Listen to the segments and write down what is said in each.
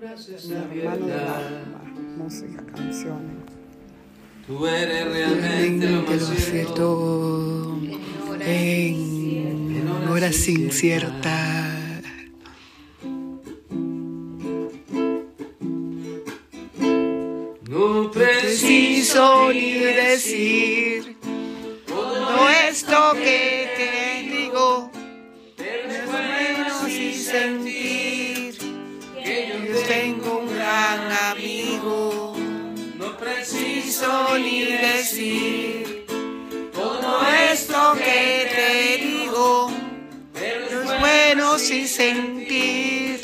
mi hermano del alma, música, canciones. Tú eres realmente lo más cierto. en horas inciertas. No preciso ni decir todo esto que te digo, pero es bueno sin sentir vernos y sentir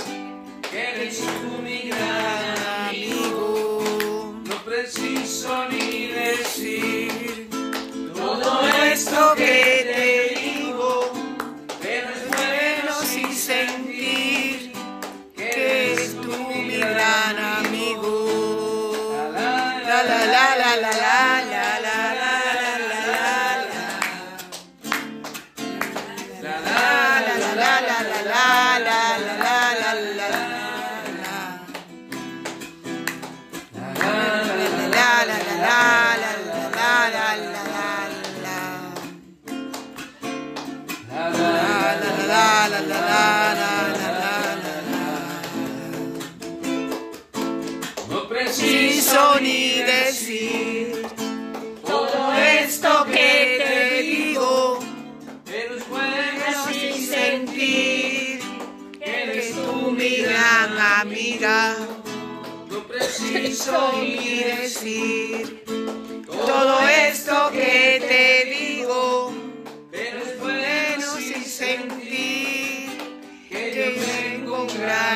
que eres tú mi gran amigo. No preciso ni decir todo esto que te digo. Vernos, vernos y sentir que eres tú mi gran amigo. La la la la la la la. No preciso ni decir todo esto que te digo, pero es pero bueno sin sentir que eres tú mi gran amiga. No Preciso ni decir Yeah.